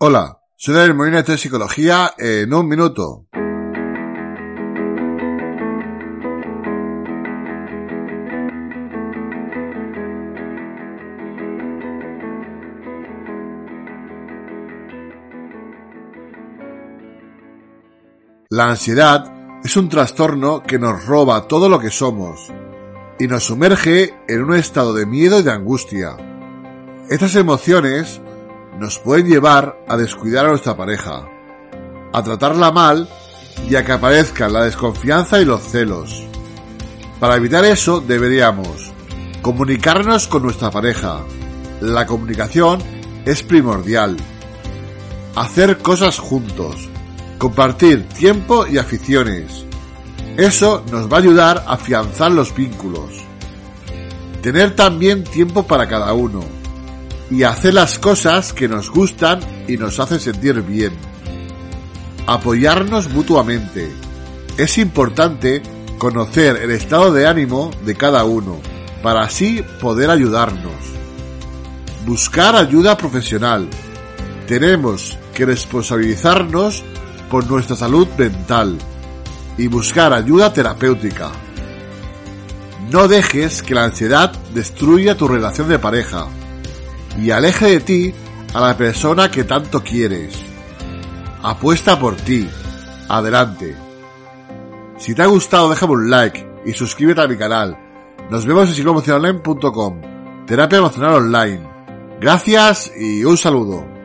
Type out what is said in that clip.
Hola, soy David Molina de Psicología en un minuto. La ansiedad es un trastorno que nos roba todo lo que somos y nos sumerge en un estado de miedo y de angustia. Estas emociones nos pueden llevar a descuidar a nuestra pareja, a tratarla mal y a que aparezcan la desconfianza y los celos. Para evitar eso deberíamos comunicarnos con nuestra pareja. La comunicación es primordial. Hacer cosas juntos. Compartir tiempo y aficiones. Eso nos va a ayudar a afianzar los vínculos. Tener también tiempo para cada uno y hacer las cosas que nos gustan y nos hacen sentir bien. Apoyarnos mutuamente. Es importante conocer el estado de ánimo de cada uno para así poder ayudarnos. Buscar ayuda profesional. Tenemos que responsabilizarnos por nuestra salud mental y buscar ayuda terapéutica. No dejes que la ansiedad destruya tu relación de pareja y aleje de ti a la persona que tanto quieres. Apuesta por ti. Adelante. Si te ha gustado déjame un like y suscríbete a mi canal. Nos vemos en psicoemocionalonline.com. Terapia emocional online. Gracias y un saludo.